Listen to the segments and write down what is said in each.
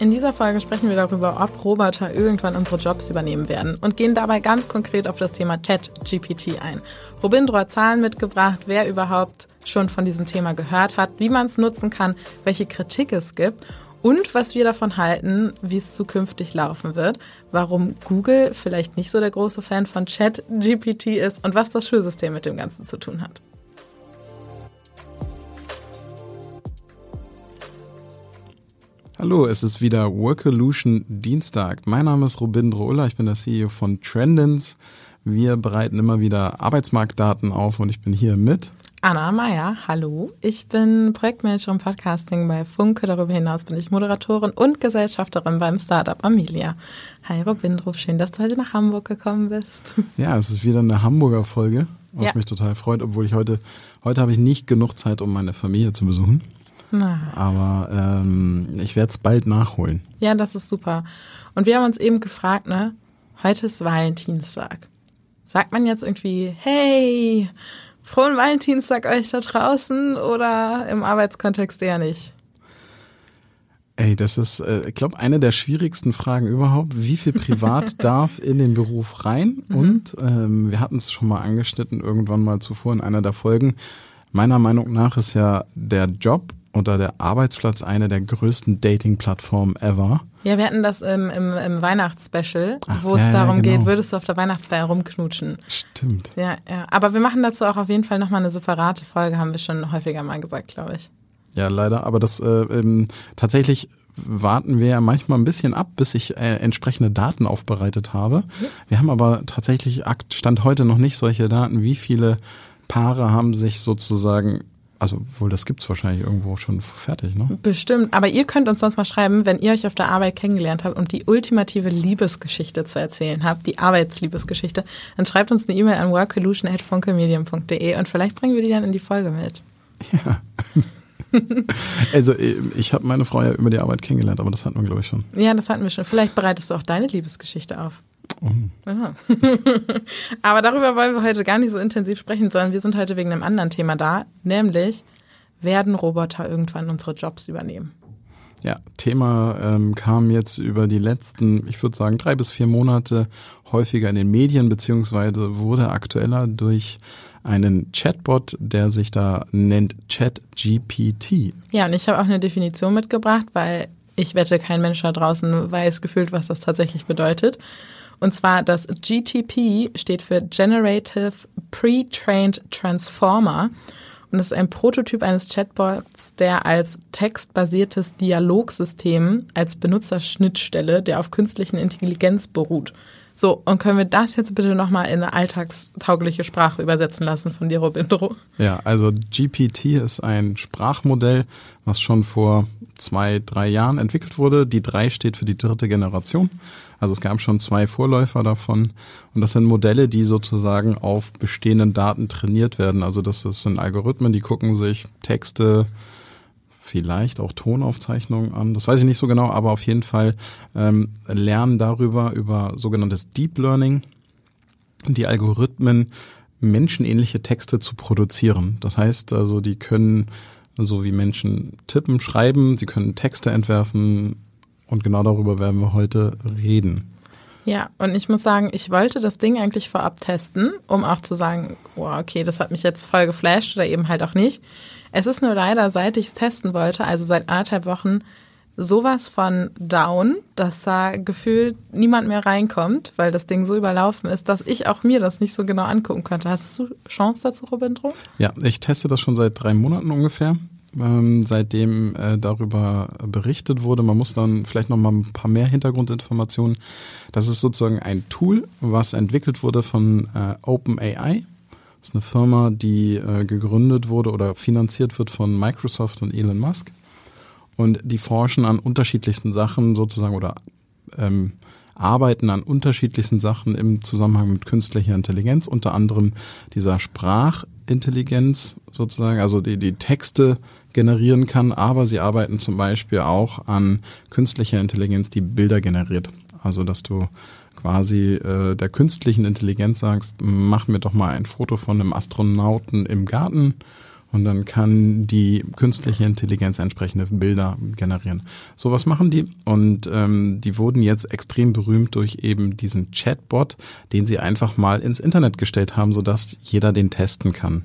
In dieser Folge sprechen wir darüber, ob Roboter irgendwann unsere Jobs übernehmen werden und gehen dabei ganz konkret auf das Thema Chat-GPT ein. Robindro hat Zahlen mitgebracht, wer überhaupt schon von diesem Thema gehört hat, wie man es nutzen kann, welche Kritik es gibt und was wir davon halten, wie es zukünftig laufen wird, warum Google vielleicht nicht so der große Fan von Chat-GPT ist und was das Schulsystem mit dem Ganzen zu tun hat. Hallo, es ist wieder Workolution Dienstag. Mein Name ist Robindro Uller, ich bin der CEO von Trendens. Wir bereiten immer wieder Arbeitsmarktdaten auf und ich bin hier mit Anna Meyer, hallo. Ich bin Projektmanagerin Podcasting bei Funke. Darüber hinaus bin ich Moderatorin und Gesellschafterin beim Startup Amelia. Hi Robindro, schön, dass du heute nach Hamburg gekommen bist. Ja, es ist wieder eine Hamburger Folge, was ja. mich total freut, obwohl ich heute, heute habe ich nicht genug Zeit, um meine Familie zu besuchen. Na. Aber ähm, ich werde es bald nachholen. Ja, das ist super. Und wir haben uns eben gefragt, ne? Heute ist Valentinstag. Sagt man jetzt irgendwie, hey, frohen Valentinstag euch da draußen oder im Arbeitskontext eher nicht? Ey, das ist, äh, ich glaube, eine der schwierigsten Fragen überhaupt. Wie viel privat darf in den Beruf rein? Mhm. Und ähm, wir hatten es schon mal angeschnitten, irgendwann mal zuvor in einer der Folgen. Meiner Meinung nach ist ja der Job oder der Arbeitsplatz eine der größten Dating-Plattformen ever. Ja, wir hatten das im, im, im Weihnachtsspecial, wo es ja, darum ja, genau. geht, würdest du auf der Weihnachtsfeier rumknutschen? Stimmt. Ja, ja. Aber wir machen dazu auch auf jeden Fall nochmal eine separate Folge, haben wir schon häufiger mal gesagt, glaube ich. Ja, leider. Aber das äh, ähm, tatsächlich warten wir ja manchmal ein bisschen ab, bis ich äh, entsprechende Daten aufbereitet habe. Wir haben aber tatsächlich Stand heute noch nicht solche Daten, wie viele Paare haben sich sozusagen also wohl, das gibt's wahrscheinlich irgendwo schon fertig, ne? Bestimmt. Aber ihr könnt uns sonst mal schreiben, wenn ihr euch auf der Arbeit kennengelernt habt und die ultimative Liebesgeschichte zu erzählen habt, die Arbeitsliebesgeschichte, dann schreibt uns eine E-Mail an workolution.funkelmedium.de und vielleicht bringen wir die dann in die Folge mit. Ja. also ich habe meine Frau ja über die Arbeit kennengelernt, aber das hatten wir, glaube ich, schon. Ja, das hatten wir schon. Vielleicht bereitest du auch deine Liebesgeschichte auf. Aber darüber wollen wir heute gar nicht so intensiv sprechen, sondern wir sind heute wegen einem anderen Thema da, nämlich werden Roboter irgendwann unsere Jobs übernehmen? Ja, Thema ähm, kam jetzt über die letzten, ich würde sagen, drei bis vier Monate häufiger in den Medien, beziehungsweise wurde aktueller durch einen Chatbot, der sich da nennt ChatGPT. Ja, und ich habe auch eine Definition mitgebracht, weil ich wette, kein Mensch da draußen weiß gefühlt, was das tatsächlich bedeutet. Und zwar das GTP steht für Generative Pre-Trained Transformer. Und es ist ein Prototyp eines Chatbots, der als textbasiertes Dialogsystem als Benutzerschnittstelle, der auf künstlichen Intelligenz beruht. So, und können wir das jetzt bitte nochmal in eine alltagstaugliche Sprache übersetzen lassen von dir, Robindro? Ja, also GPT ist ein Sprachmodell, was schon vor zwei, drei Jahren entwickelt wurde. Die drei steht für die dritte Generation. Also es gab schon zwei Vorläufer davon. Und das sind Modelle, die sozusagen auf bestehenden Daten trainiert werden. Also das sind Algorithmen, die gucken sich Texte, vielleicht auch Tonaufzeichnungen an. Das weiß ich nicht so genau, aber auf jeden Fall ähm, lernen darüber über sogenanntes Deep Learning. Die Algorithmen menschenähnliche Texte zu produzieren. Das heißt also, die können so wie Menschen tippen, schreiben, sie können Texte entwerfen und genau darüber werden wir heute reden. Ja, und ich muss sagen, ich wollte das Ding eigentlich vorab testen, um auch zu sagen, oh, okay, das hat mich jetzt voll geflasht oder eben halt auch nicht. Es ist nur leider, seit ich es testen wollte, also seit anderthalb Wochen, sowas von down, dass da gefühlt niemand mehr reinkommt, weil das Ding so überlaufen ist, dass ich auch mir das nicht so genau angucken könnte. Hast du Chance dazu, Robindro? Ja, ich teste das schon seit drei Monaten ungefähr. Ähm, seitdem äh, darüber berichtet wurde. Man muss dann vielleicht noch mal ein paar mehr Hintergrundinformationen. Das ist sozusagen ein Tool, was entwickelt wurde von äh, OpenAI. Das ist eine Firma, die äh, gegründet wurde oder finanziert wird von Microsoft und Elon Musk. Und die forschen an unterschiedlichsten Sachen sozusagen oder ähm, arbeiten an unterschiedlichsten Sachen im Zusammenhang mit künstlicher Intelligenz, unter anderem dieser Sprachintelligenz sozusagen, also die, die Texte generieren kann, aber sie arbeiten zum Beispiel auch an künstlicher Intelligenz, die Bilder generiert. Also dass du quasi äh, der künstlichen Intelligenz sagst, mach mir doch mal ein Foto von einem Astronauten im Garten und dann kann die künstliche Intelligenz entsprechende Bilder generieren. So was machen die und ähm, die wurden jetzt extrem berühmt durch eben diesen Chatbot, den sie einfach mal ins Internet gestellt haben, sodass jeder den testen kann.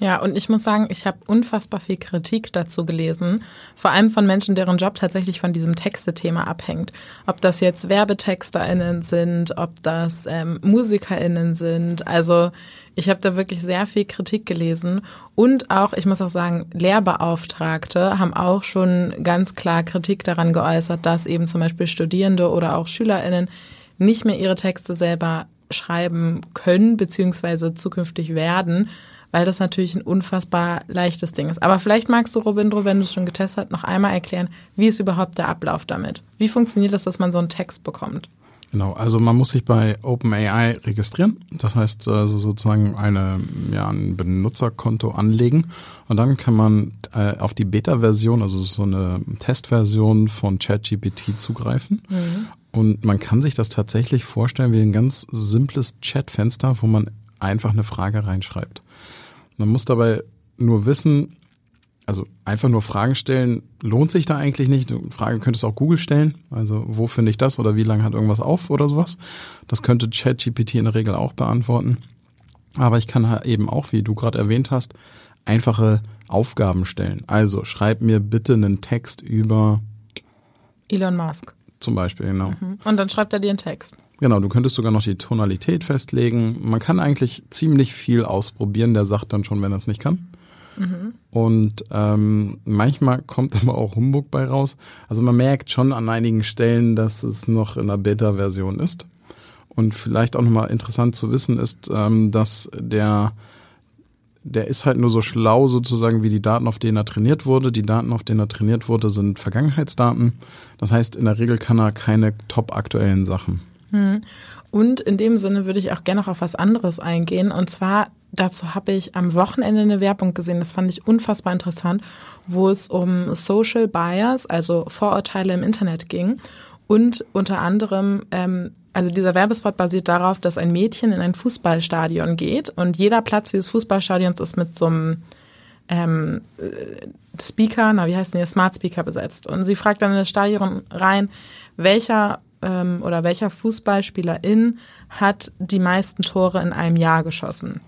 Ja, und ich muss sagen, ich habe unfassbar viel Kritik dazu gelesen, vor allem von Menschen, deren Job tatsächlich von diesem Textethema abhängt. Ob das jetzt WerbetexterInnen sind, ob das ähm, MusikerInnen sind. Also ich habe da wirklich sehr viel Kritik gelesen. Und auch, ich muss auch sagen, Lehrbeauftragte haben auch schon ganz klar Kritik daran geäußert, dass eben zum Beispiel Studierende oder auch SchülerInnen nicht mehr ihre Texte selber schreiben können, beziehungsweise zukünftig werden, weil das natürlich ein unfassbar leichtes Ding ist. Aber vielleicht magst du, Robindro, wenn du es schon getestet hast, noch einmal erklären, wie ist überhaupt der Ablauf damit? Wie funktioniert das, dass man so einen Text bekommt? Genau, also man muss sich bei OpenAI registrieren. Das heißt also sozusagen eine, ja, ein Benutzerkonto anlegen und dann kann man äh, auf die Beta-Version, also so eine Testversion von ChatGPT zugreifen. Mhm. Und man kann sich das tatsächlich vorstellen wie ein ganz simples Chatfenster, wo man einfach eine Frage reinschreibt. Man muss dabei nur wissen, also einfach nur Fragen stellen lohnt sich da eigentlich nicht. Frage könntest du auch Google stellen. Also wo finde ich das oder wie lange hat irgendwas auf oder sowas. Das könnte ChatGPT in der Regel auch beantworten. Aber ich kann eben auch, wie du gerade erwähnt hast, einfache Aufgaben stellen. Also schreib mir bitte einen Text über Elon Musk. Zum Beispiel, genau. Mhm. Und dann schreibt er dir einen Text. Genau, du könntest sogar noch die Tonalität festlegen. Man kann eigentlich ziemlich viel ausprobieren. Der sagt dann schon, wenn er es nicht kann. Mhm. Und ähm, manchmal kommt aber auch Humbug bei raus. Also man merkt schon an einigen Stellen, dass es noch in der Beta-Version ist. Und vielleicht auch nochmal interessant zu wissen ist, ähm, dass der der ist halt nur so schlau sozusagen wie die Daten, auf denen er trainiert wurde. Die Daten, auf denen er trainiert wurde, sind Vergangenheitsdaten. Das heißt, in der Regel kann er keine top aktuellen Sachen. Hm. Und in dem Sinne würde ich auch gerne noch auf was anderes eingehen. Und zwar, dazu habe ich am Wochenende eine Werbung gesehen, das fand ich unfassbar interessant, wo es um Social Bias, also Vorurteile im Internet ging. Und unter anderem ähm, also dieser Werbespot basiert darauf, dass ein Mädchen in ein Fußballstadion geht und jeder Platz dieses Fußballstadions ist mit so einem ähm, äh, Speaker, na wie heißt denn hier, Smart Speaker besetzt. Und sie fragt dann in das Stadion rein, welcher ähm, oder welcher Fußballspielerin hat die meisten Tore in einem Jahr geschossen.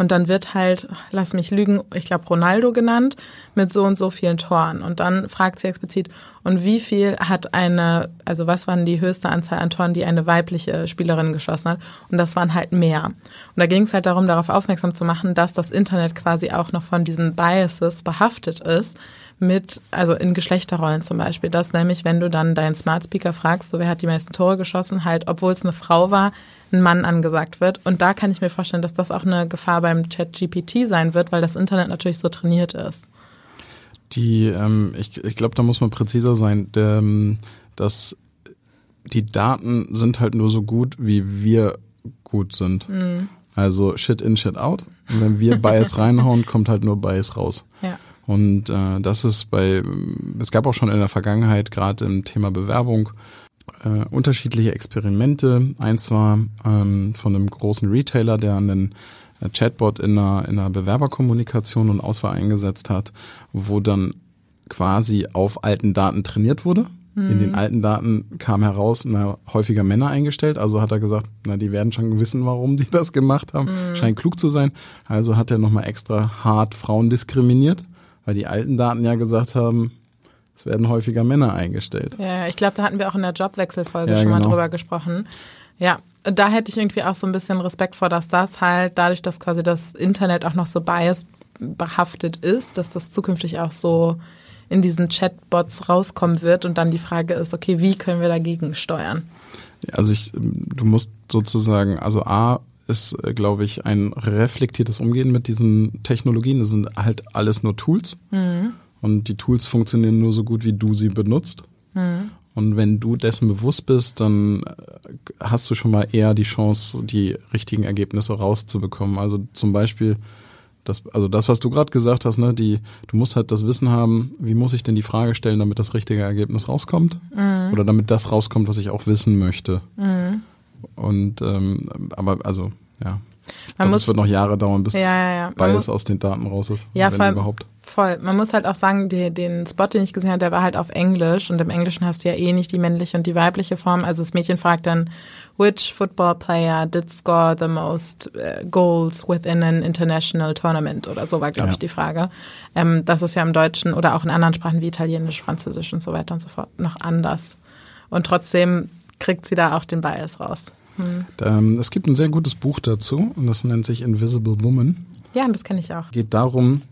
Und dann wird halt, lass mich lügen, ich glaube Ronaldo genannt, mit so und so vielen Toren. Und dann fragt sie explizit, und wie viel hat eine, also was waren die höchste Anzahl an Toren, die eine weibliche Spielerin geschossen hat? Und das waren halt mehr. Und da ging es halt darum, darauf aufmerksam zu machen, dass das Internet quasi auch noch von diesen Biases behaftet ist, mit, also in Geschlechterrollen zum Beispiel. Das nämlich, wenn du dann deinen Smart Speaker fragst, so wer hat die meisten Tore geschossen, halt, obwohl es eine Frau war, ein Mann angesagt wird. Und da kann ich mir vorstellen, dass das auch eine Gefahr beim Chat GPT sein wird, weil das Internet natürlich so trainiert ist. Die, ähm, ich, ich glaube, da muss man präziser sein. Ähm, dass die Daten sind halt nur so gut, wie wir gut sind. Mhm. Also Shit in, Shit out. Und wenn wir Bias reinhauen, kommt halt nur Bias raus. Ja. Und äh, das ist bei, es gab auch schon in der Vergangenheit, gerade im Thema Bewerbung, äh, unterschiedliche Experimente. Eins war ähm, von einem großen Retailer, der einen äh, Chatbot in einer, in einer Bewerberkommunikation und Auswahl eingesetzt hat, wo dann quasi auf alten Daten trainiert wurde. In den alten Daten kam heraus, na, häufiger Männer eingestellt. Also hat er gesagt, na, die werden schon wissen, warum die das gemacht haben. Mhm. Scheint klug zu sein. Also hat er nochmal extra hart Frauen diskriminiert, weil die alten Daten ja gesagt haben, es werden häufiger Männer eingestellt. Ja, ich glaube, da hatten wir auch in der Jobwechselfolge ja, schon genau. mal drüber gesprochen. Ja, da hätte ich irgendwie auch so ein bisschen Respekt vor, dass das halt dadurch, dass quasi das Internet auch noch so bias behaftet ist, dass das zukünftig auch so in diesen Chatbots rauskommen wird und dann die Frage ist, okay, wie können wir dagegen steuern? Also ich, du musst sozusagen, also A ist, äh, glaube ich, ein reflektiertes Umgehen mit diesen Technologien. Das sind halt alles nur Tools. Mhm. Und die Tools funktionieren nur so gut, wie du sie benutzt. Mhm. Und wenn du dessen bewusst bist, dann äh, hast du schon mal eher die Chance, die richtigen Ergebnisse rauszubekommen. Also zum Beispiel das, also das, was du gerade gesagt hast, ne, die, du musst halt das Wissen haben, wie muss ich denn die Frage stellen, damit das richtige Ergebnis rauskommt? Mhm. Oder damit das rauskommt, was ich auch wissen möchte. Mhm. Und ähm, aber also, ja. Ich glaube, es wird noch Jahre dauern, bis ja, ja, ja. beides aus den Daten raus ist. Ja, wenn überhaupt. Voll. Man muss halt auch sagen, die, den Spot, den ich gesehen habe, der war halt auf Englisch und im Englischen hast du ja eh nicht die männliche und die weibliche Form. Also das Mädchen fragt dann, which football player did score the most uh, goals within an international tournament oder so war, glaube ja. ich, die Frage. Ähm, das ist ja im Deutschen oder auch in anderen Sprachen wie Italienisch, Französisch und so weiter und so fort noch anders. Und trotzdem kriegt sie da auch den Bias raus. Hm. Es gibt ein sehr gutes Buch dazu und das nennt sich Invisible Woman. Ja, das kenne ich auch. Geht darum,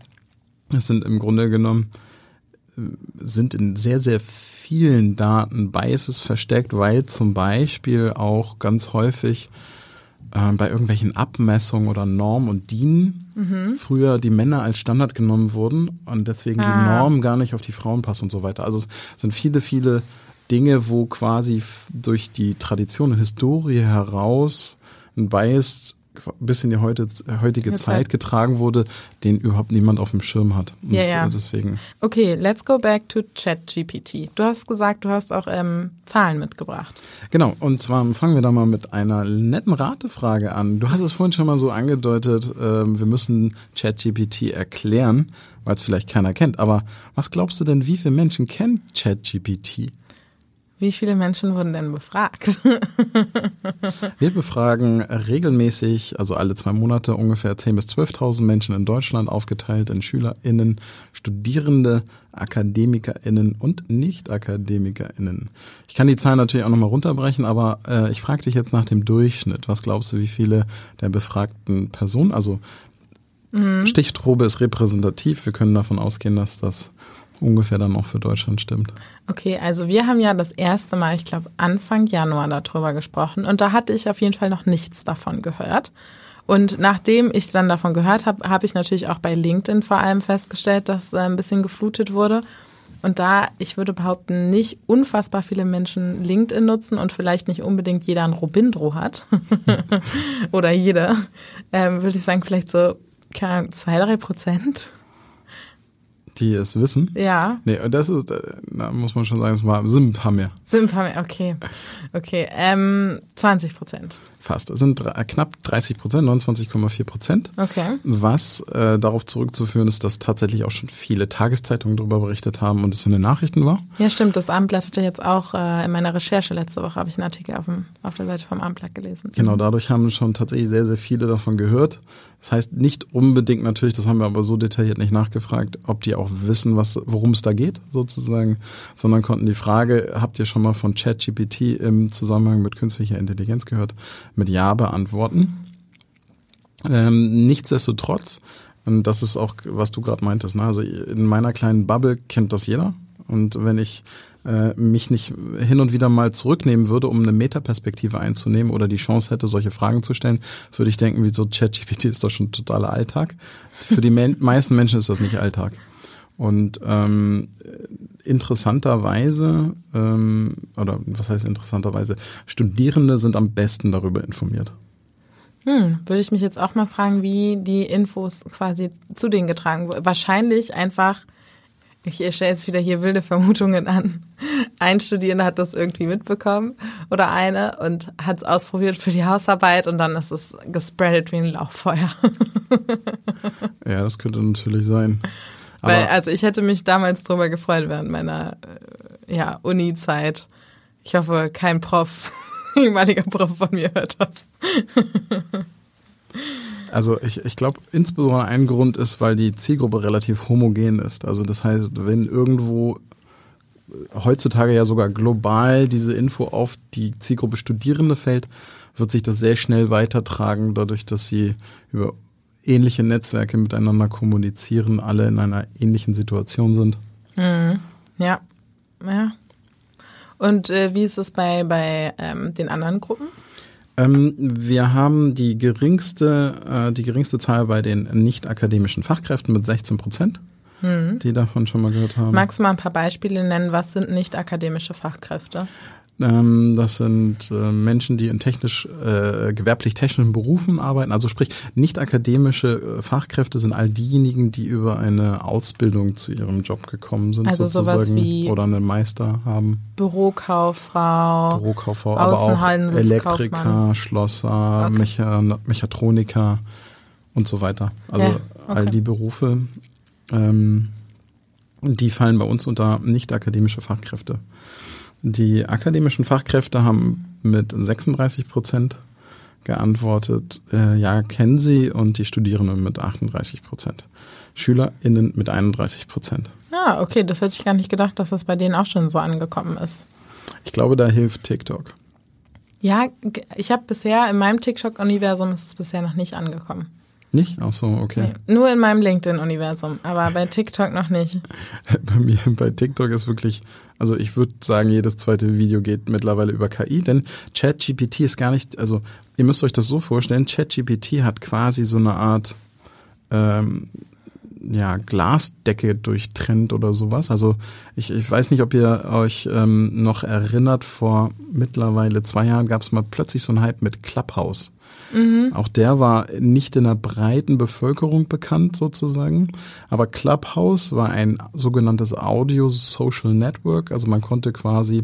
es sind im Grunde genommen, sind in sehr, sehr vielen Daten Biases versteckt, weil zum Beispiel auch ganz häufig äh, bei irgendwelchen Abmessungen oder Normen und DIN mhm. früher die Männer als Standard genommen wurden und deswegen ah. die Norm gar nicht auf die Frauen passt und so weiter. Also es sind viele, viele Dinge, wo quasi durch die Tradition und Historie heraus ein Bias bis in die heute, heutige Zeit, Zeit getragen wurde, den überhaupt niemand auf dem Schirm hat. Und ja, ja. Deswegen. Okay, let's go back to ChatGPT. Du hast gesagt, du hast auch ähm, Zahlen mitgebracht. Genau, und zwar fangen wir da mal mit einer netten Ratefrage an. Du hast es vorhin schon mal so angedeutet, ähm, wir müssen ChatGPT erklären, weil es vielleicht keiner kennt. Aber was glaubst du denn, wie viele Menschen kennen ChatGPT? Wie viele Menschen wurden denn befragt? Wir befragen regelmäßig, also alle zwei Monate, ungefähr 10.000 bis 12.000 Menschen in Deutschland, aufgeteilt in SchülerInnen, Studierende, AkademikerInnen und Nicht-AkademikerInnen. Ich kann die Zahlen natürlich auch nochmal runterbrechen, aber äh, ich frage dich jetzt nach dem Durchschnitt. Was glaubst du, wie viele der befragten Personen, also mhm. Stichprobe ist repräsentativ, wir können davon ausgehen, dass das ungefähr dann auch für Deutschland stimmt. Okay, also wir haben ja das erste Mal, ich glaube Anfang Januar darüber gesprochen und da hatte ich auf jeden Fall noch nichts davon gehört. Und nachdem ich dann davon gehört habe, habe ich natürlich auch bei LinkedIn vor allem festgestellt, dass äh, ein bisschen geflutet wurde. Und da, ich würde behaupten, nicht unfassbar viele Menschen LinkedIn nutzen und vielleicht nicht unbedingt jeder ein Robindro hat oder jeder, ähm, würde ich sagen, vielleicht so keine Ahnung, zwei, drei Prozent die es wissen. Ja. Nee, das ist, da muss man schon sagen, es war, sind ein paar mehr. Sind ein paar mehr, okay. Okay, ähm, 20 Prozent. Fast. Es sind knapp 30 Prozent, 29,4 Prozent. Okay. Was äh, darauf zurückzuführen ist, dass tatsächlich auch schon viele Tageszeitungen darüber berichtet haben und es in den Nachrichten war. Ja, stimmt. Das Abendblatt hatte jetzt auch äh, in meiner Recherche letzte Woche, habe ich einen Artikel auf, dem, auf der Seite vom Abendblatt gelesen. Genau, dadurch haben schon tatsächlich sehr, sehr viele davon gehört. Das heißt nicht unbedingt natürlich, das haben wir aber so detailliert nicht nachgefragt, ob die auch wissen, was, worum es da geht, sozusagen, sondern konnten die Frage, habt ihr schon mal von ChatGPT im Zusammenhang mit künstlicher Intelligenz gehört, mit Ja beantworten. Ähm, nichtsdestotrotz, und das ist auch, was du gerade meintest, ne? also in meiner kleinen Bubble kennt das jeder. Und wenn ich äh, mich nicht hin und wieder mal zurücknehmen würde, um eine Metaperspektive einzunehmen oder die Chance hätte, solche Fragen zu stellen, würde ich denken, wie so ChatGPT ist doch schon totaler Alltag. Für die meisten Menschen ist das nicht Alltag. Und ähm, interessanterweise, ähm, oder was heißt interessanterweise, Studierende sind am besten darüber informiert. Hm, würde ich mich jetzt auch mal fragen, wie die Infos quasi zu denen getragen wurden. Wahrscheinlich einfach Ich stelle jetzt wieder hier wilde Vermutungen an. Ein Studierender hat das irgendwie mitbekommen oder eine und hat es ausprobiert für die Hausarbeit und dann ist es gespreadet wie ein Lauchfeuer. ja, das könnte natürlich sein. Aber Weil, also ich hätte mich damals drüber gefreut während meiner äh, ja, Uni-Zeit. Ich hoffe, kein Prof, ehemaliger Prof von mir hört das. Also ich, ich glaube, insbesondere ein Grund ist, weil die Zielgruppe relativ homogen ist. Also das heißt, wenn irgendwo äh, heutzutage ja sogar global diese Info auf die Zielgruppe Studierende fällt, wird sich das sehr schnell weitertragen, dadurch, dass sie über ähnliche Netzwerke miteinander kommunizieren, alle in einer ähnlichen Situation sind. Mhm. Ja, ja. Und äh, wie ist es bei, bei ähm, den anderen Gruppen? Ähm, wir haben die geringste, äh, die geringste Zahl bei den nicht akademischen Fachkräften mit 16 Prozent, mhm. die davon schon mal gehört haben. Magst du mal ein paar Beispiele nennen? Was sind nicht akademische Fachkräfte? Ähm, das sind äh, Menschen, die in technisch, äh, gewerblich-technischen Berufen arbeiten. Also sprich, nicht akademische äh, Fachkräfte sind all diejenigen, die über eine Ausbildung zu ihrem Job gekommen sind, also sozusagen. Sowas wie oder einen Meister haben. Bürokauffrau, Bürokauffrau, aber auch Elektriker, Schlosser, okay. Mecha Mechatroniker und so weiter. Also ja, okay. all die Berufe, ähm, die fallen bei uns unter nicht akademische Fachkräfte. Die akademischen Fachkräfte haben mit 36 Prozent geantwortet, äh, ja, kennen sie und die Studierenden mit 38 Prozent. SchülerInnen mit 31 Prozent. Ah, okay, das hätte ich gar nicht gedacht, dass das bei denen auch schon so angekommen ist. Ich glaube, da hilft TikTok. Ja, ich habe bisher in meinem TikTok-Universum ist es bisher noch nicht angekommen. Nicht? Ach so, okay. Nee, nur in meinem LinkedIn-Universum, aber bei TikTok noch nicht. Bei mir, bei TikTok ist wirklich, also ich würde sagen, jedes zweite Video geht mittlerweile über KI, denn ChatGPT ist gar nicht, also ihr müsst euch das so vorstellen, ChatGPT hat quasi so eine Art ähm, ja, Glasdecke durchtrennt oder sowas. Also ich, ich weiß nicht, ob ihr euch ähm, noch erinnert, vor mittlerweile zwei Jahren gab es mal plötzlich so einen Hype mit Clubhouse. Mhm. Auch der war nicht in der breiten Bevölkerung bekannt sozusagen, aber Clubhouse war ein sogenanntes Audio-Social Network, also man konnte quasi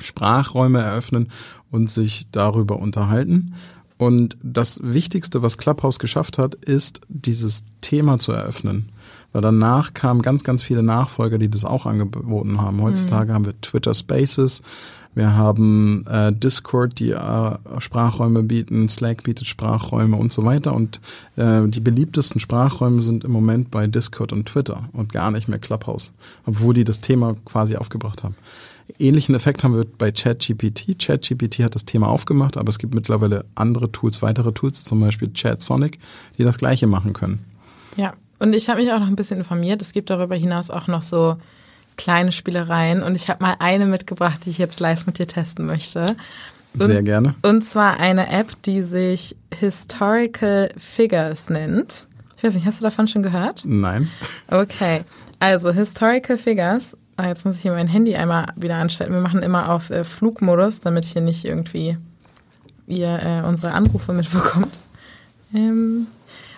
Sprachräume eröffnen und sich darüber unterhalten. Und das Wichtigste, was Clubhouse geschafft hat, ist, dieses Thema zu eröffnen. Weil danach kamen ganz, ganz viele Nachfolger, die das auch angeboten haben. Heutzutage mhm. haben wir Twitter Spaces, wir haben äh, Discord, die äh, Sprachräume bieten, Slack bietet Sprachräume und so weiter. Und äh, die beliebtesten Sprachräume sind im Moment bei Discord und Twitter und gar nicht mehr Clubhouse, obwohl die das Thema quasi aufgebracht haben. Ähnlichen Effekt haben wir bei ChatGPT. ChatGPT hat das Thema aufgemacht, aber es gibt mittlerweile andere Tools, weitere Tools, zum Beispiel ChatSonic, die das gleiche machen können. Ja, und ich habe mich auch noch ein bisschen informiert. Es gibt darüber hinaus auch noch so kleine Spielereien und ich habe mal eine mitgebracht, die ich jetzt live mit dir testen möchte. Und, Sehr gerne. Und zwar eine App, die sich Historical Figures nennt. Ich weiß nicht, hast du davon schon gehört? Nein. Okay. Also Historical Figures. Ah, jetzt muss ich hier mein Handy einmal wieder anschalten. Wir machen immer auf äh, Flugmodus, damit hier nicht irgendwie ihr äh, unsere Anrufe mitbekommt. Ähm,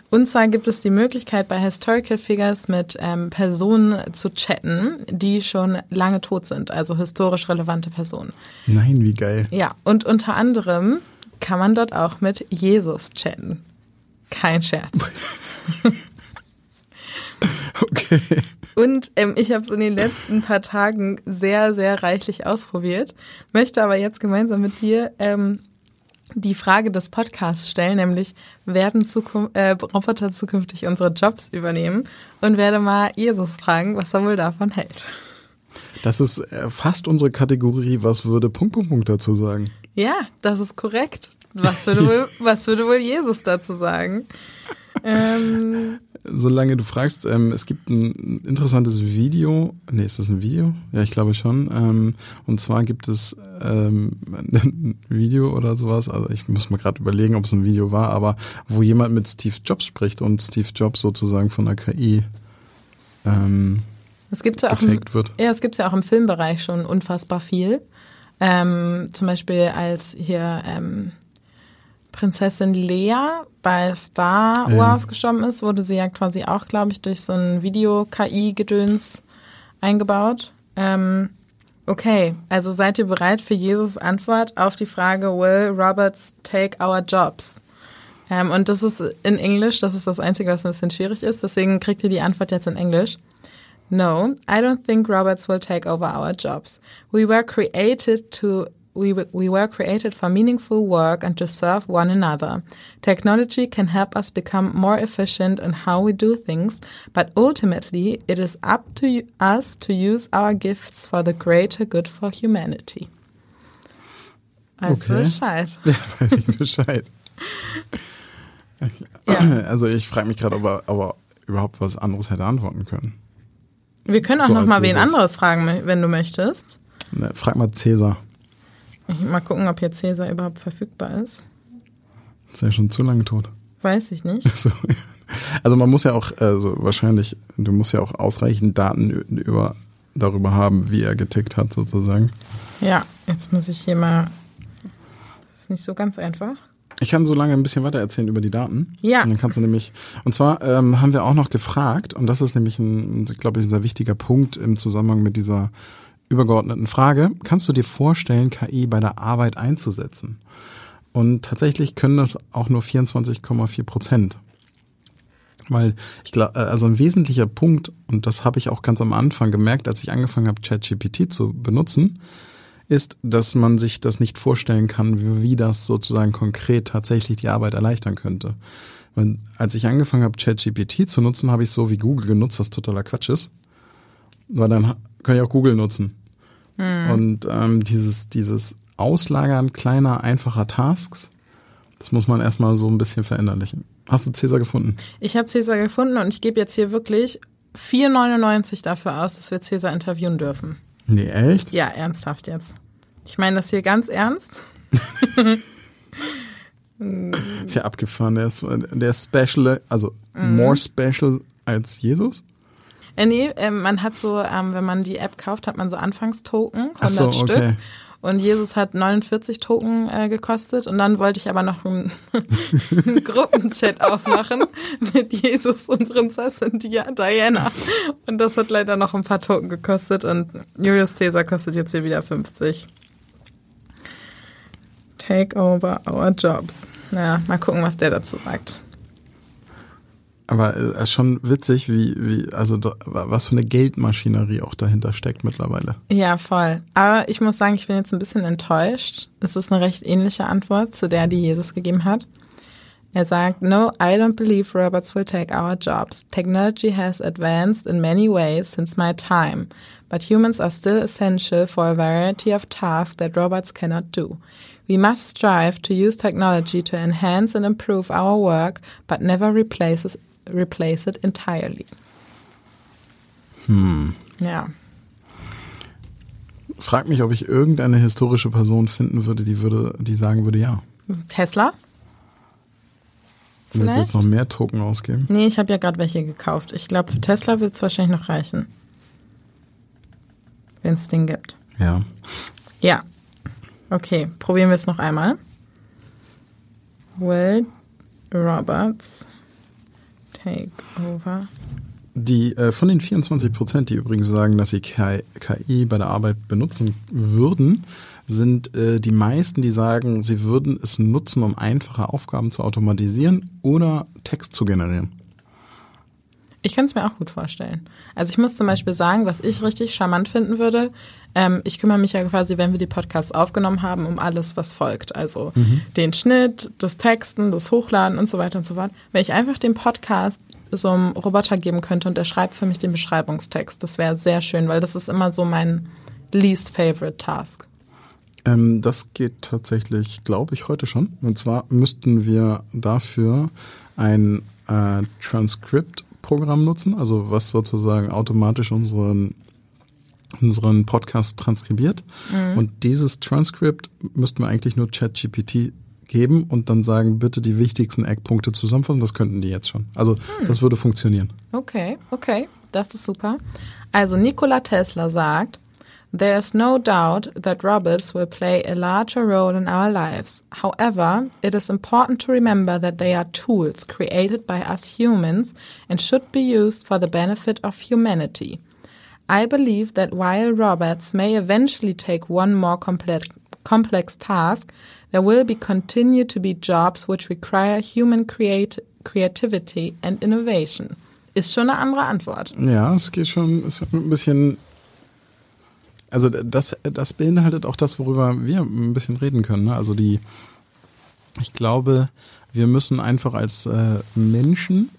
und zwar gibt es die Möglichkeit, bei Historical Figures mit ähm, Personen zu chatten, die schon lange tot sind, also historisch relevante Personen. Nein, wie geil. Ja, und unter anderem kann man dort auch mit Jesus chatten. Kein Scherz. okay. Und ähm, ich habe es in den letzten paar Tagen sehr, sehr reichlich ausprobiert, möchte aber jetzt gemeinsam mit dir ähm, die Frage des Podcasts stellen, nämlich werden Zukum äh, Roboter zukünftig unsere Jobs übernehmen und werde mal Jesus fragen, was er wohl davon hält. Das ist äh, fast unsere Kategorie, was würde Punkt, Punkt, Punkt dazu sagen? Ja, das ist korrekt. Was würde wohl, was würde wohl Jesus dazu sagen? Ähm, solange du fragst, ähm, es gibt ein interessantes Video. Nee, ist das ein Video? Ja, ich glaube schon. Ähm, und zwar gibt es ähm, ein Video oder sowas. Also ich muss mal gerade überlegen, ob es ein Video war, aber wo jemand mit Steve Jobs spricht und Steve Jobs sozusagen von der KI ähm, es gibt's ja auch im, wird. Ja, es gibt ja auch im Filmbereich schon unfassbar viel. Ähm, zum Beispiel als hier ähm, Prinzessin Lea bei Star Wars ja. gestorben ist, wurde sie ja quasi auch, glaube ich, durch so ein Video-KI-Gedöns eingebaut. Ähm, okay, also seid ihr bereit für Jesus Antwort auf die Frage, will Robots take our jobs? Ähm, und das ist in Englisch, das ist das Einzige, was ein bisschen schwierig ist. Deswegen kriegt ihr die Antwort jetzt in Englisch. No, I don't think robots will take over our jobs. We were created to we, we were created for meaningful work and to serve one another. Technology can help us become more efficient in how we do things, but ultimately it is up to us to use our gifts for the greater good for humanity. Also Okay. Bescheid. Ja, weiß ich Bescheid. Ja. Also ich frage mich gerade, ob er, ob er überhaupt was anderes hätte antworten können. Wir können auch So noch mal wen anderes fragen, wenn du möchtest. Ne, Frag mal Cäsar. Ich mal gucken, ob hier Cäsar überhaupt verfügbar ist. Ist ja schon zu lange tot. Weiß ich nicht. So. Also man muss ja auch, also wahrscheinlich, du musst ja auch ausreichend Daten über, darüber haben, wie er getickt hat sozusagen. Ja, jetzt muss ich hier mal. Das ist nicht so ganz einfach. Ich kann so lange ein bisschen weiter erzählen über die Daten. Ja. Und dann kannst du nämlich, und zwar ähm, haben wir auch noch gefragt, und das ist nämlich ein, glaube ich, ein sehr wichtiger Punkt im Zusammenhang mit dieser übergeordneten Frage, kannst du dir vorstellen, KI bei der Arbeit einzusetzen? Und tatsächlich können das auch nur 24,4 Prozent. Weil ich glaube, also ein wesentlicher Punkt, und das habe ich auch ganz am Anfang gemerkt, als ich angefangen habe, ChatGPT zu benutzen, ist, dass man sich das nicht vorstellen kann, wie das sozusagen konkret tatsächlich die Arbeit erleichtern könnte. Weil als ich angefangen habe, ChatGPT zu nutzen, habe ich so wie Google genutzt, was totaler Quatsch ist. Weil dann kann ich auch Google nutzen. Und ähm, dieses, dieses Auslagern kleiner, einfacher Tasks, das muss man erstmal so ein bisschen verinnerlichen. Hast du Cäsar gefunden? Ich habe Cäsar gefunden und ich gebe jetzt hier wirklich 4,99 dafür aus, dass wir Cäsar interviewen dürfen. Nee, echt? Ja, ernsthaft jetzt. Ich meine das hier ganz ernst. Ist ja abgefahren. Der ist, der ist special, also more special als Jesus? Äh, nee, ähm, man hat so, ähm, wenn man die App kauft, hat man so Anfangstoken, 100 Ach so, Stück. okay. Und Jesus hat 49 Token äh, gekostet. Und dann wollte ich aber noch einen, einen Gruppenchat aufmachen mit Jesus und Prinzessin Dia- Diana. Und das hat leider noch ein paar Token gekostet. Und Julius Caesar kostet jetzt hier wieder 50. Take over our jobs. Naja, mal gucken, was der dazu sagt. Aber äh, schon witzig, wie, wie, also was für eine Geldmaschinerie auch dahinter steckt mittlerweile. Ja, voll. Aber ich muss sagen, ich bin jetzt ein bisschen enttäuscht. Es ist eine recht ähnliche Antwort zu der, die Jesus gegeben hat. Er sagt, No, I don't believe robots will take our jobs. Technology has advanced in many ways since my time, but humans are still essential for a variety of tasks that robots cannot do. We must strive to use technology to enhance and improve our work, but never replaces, replace it entirely. Hm. Ja. Frag mich, ob ich irgendeine historische Person finden würde, die würde, die sagen würde, ja. Tesla? Willst du jetzt noch mehr Token ausgeben? Nee, ich habe ja gerade welche gekauft. Ich glaube, für Tesla wird es wahrscheinlich noch reichen. Wenn es den gibt. Ja. Ja. Okay, probieren wir es noch einmal. Will Roberts take over? Die äh, von den 24 Prozent, die übrigens sagen, dass sie KI, KI bei der Arbeit benutzen würden, sind äh, die meisten, die sagen, sie würden es nutzen, um einfache Aufgaben zu automatisieren oder Text zu generieren. Ich kann es mir auch gut vorstellen. Also ich muss zum Beispiel sagen, was ich richtig charmant finden würde, ähm, ich kümmere mich ja quasi, wenn wir die Podcasts aufgenommen haben, um alles, was folgt. Also den Schnitt, das Texten, das Hochladen und so weiter und so fort. Wenn ich einfach den Podcast so einem Roboter geben könnte und der schreibt für mich den Beschreibungstext, das wäre sehr schön, weil das ist immer so mein least favorite task. Ähm, das geht tatsächlich, glaube ich, heute schon. Und zwar müssten wir dafür ein äh, Transcript-Programm nutzen, also was sozusagen automatisch unseren unseren Podcast transkribiert. Und dieses Transkript müssten wir eigentlich nur ChatGPT geben und dann sagen, bitte die wichtigsten Eckpunkte zusammenfassen. Das könnten die jetzt schon. Also das würde funktionieren. Okay, okay, das ist super. Also Nikola Tesla sagt, There is no doubt that robots will play a larger role in our lives. However, it is important to remember that they are tools created by us humans and should be used for the benefit of humanity. I believe that while robots may eventually take one more complex, complex task, there will be continue to be jobs which require human create, creativity and innovation. Ist schon eine andere Antwort. Ja, es geht schon ist ein bisschen. Also das, das beinhaltet auch das, worüber wir ein bisschen reden können. Ne? Also die, ich glaube, wir müssen einfach als äh, Menschen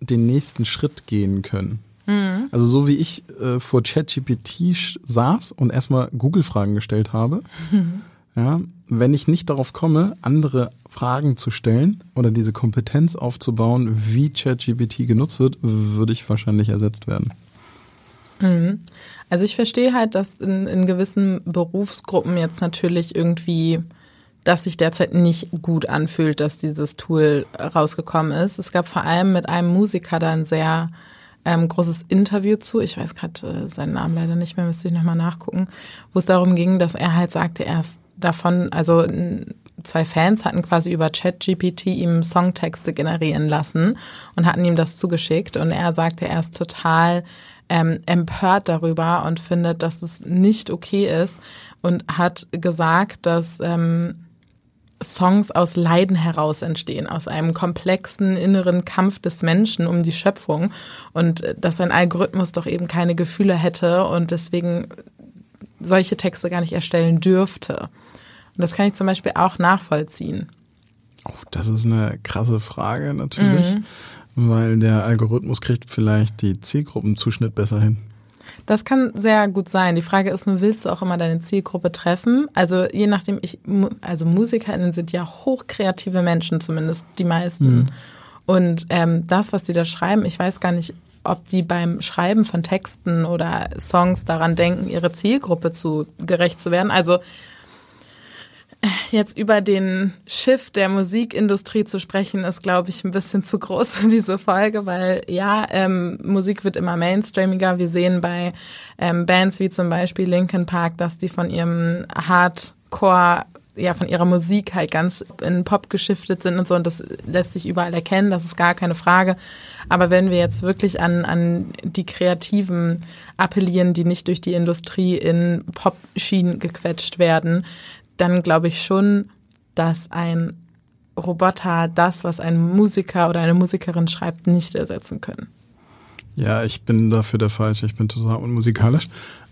den nächsten Schritt gehen können. Mhm. Also so wie ich äh, vor ChatGPT saß und erstmal Google-Fragen gestellt habe, mhm. ja, wenn ich nicht darauf komme, andere Fragen zu stellen oder diese Kompetenz aufzubauen, wie ChatGPT genutzt wird, würde ich wahrscheinlich ersetzt werden. Mhm. Also ich verstehe halt, dass in, in gewissen Berufsgruppen jetzt natürlich irgendwie das sich derzeit nicht gut anfühlt, dass dieses Tool rausgekommen ist. Es gab vor allem mit einem Musiker da ein sehr ähm, großes Interview zu. Ich weiß gerade äh, seinen Namen leider nicht mehr, müsste ich nochmal nachgucken, wo es darum ging, dass er halt sagte, er ist davon, also zwei Fans hatten quasi über ChatGPT ihm Songtexte generieren lassen und hatten ihm das zugeschickt und er sagte, er ist total ähm, empört darüber und findet, dass es nicht okay ist und hat gesagt, dass ähm, Songs aus Leiden heraus entstehen, aus einem komplexen inneren Kampf des Menschen um die Schöpfung und äh, dass ein Algorithmus doch eben keine Gefühle hätte und deswegen solche Texte gar nicht erstellen dürfte. Und das kann ich zum Beispiel auch nachvollziehen. Oh, das ist eine krasse Frage natürlich, mhm. weil der Algorithmus kriegt vielleicht die Zielgruppenzuschnitt besser hin. Das kann sehr gut sein. Die Frage ist nur, willst du auch immer deine Zielgruppe treffen? Also je nachdem, ich, also MusikerInnen sind ja hochkreative Menschen, zumindest die meisten. Mhm. Und ähm, das, was die da schreiben, ich weiß gar nicht, ob die beim Schreiben von Texten oder Songs daran denken, ihre Zielgruppe zu gerecht zu werden. Also Jetzt über den Schiff der Musikindustrie zu sprechen, ist, glaube ich, ein bisschen zu groß für diese Folge, weil ja, ähm, Musik wird immer mainstreamiger. Wir sehen bei ähm, Bands wie zum Beispiel Linkin Park, dass die von ihrem Hardcore ja von ihrer Musik halt ganz in Pop geschiftet sind und so und das lässt sich überall erkennen, das ist gar keine Frage. Aber wenn wir jetzt wirklich an, an die Kreativen appellieren, die nicht durch die Industrie in Pop-Schienen gequetscht werden, dann glaube ich schon, dass ein Roboter das, was ein Musiker oder eine Musikerin schreibt, nicht ersetzen können. Ja, ich bin dafür der Falsche. Ich bin total unmusikalisch.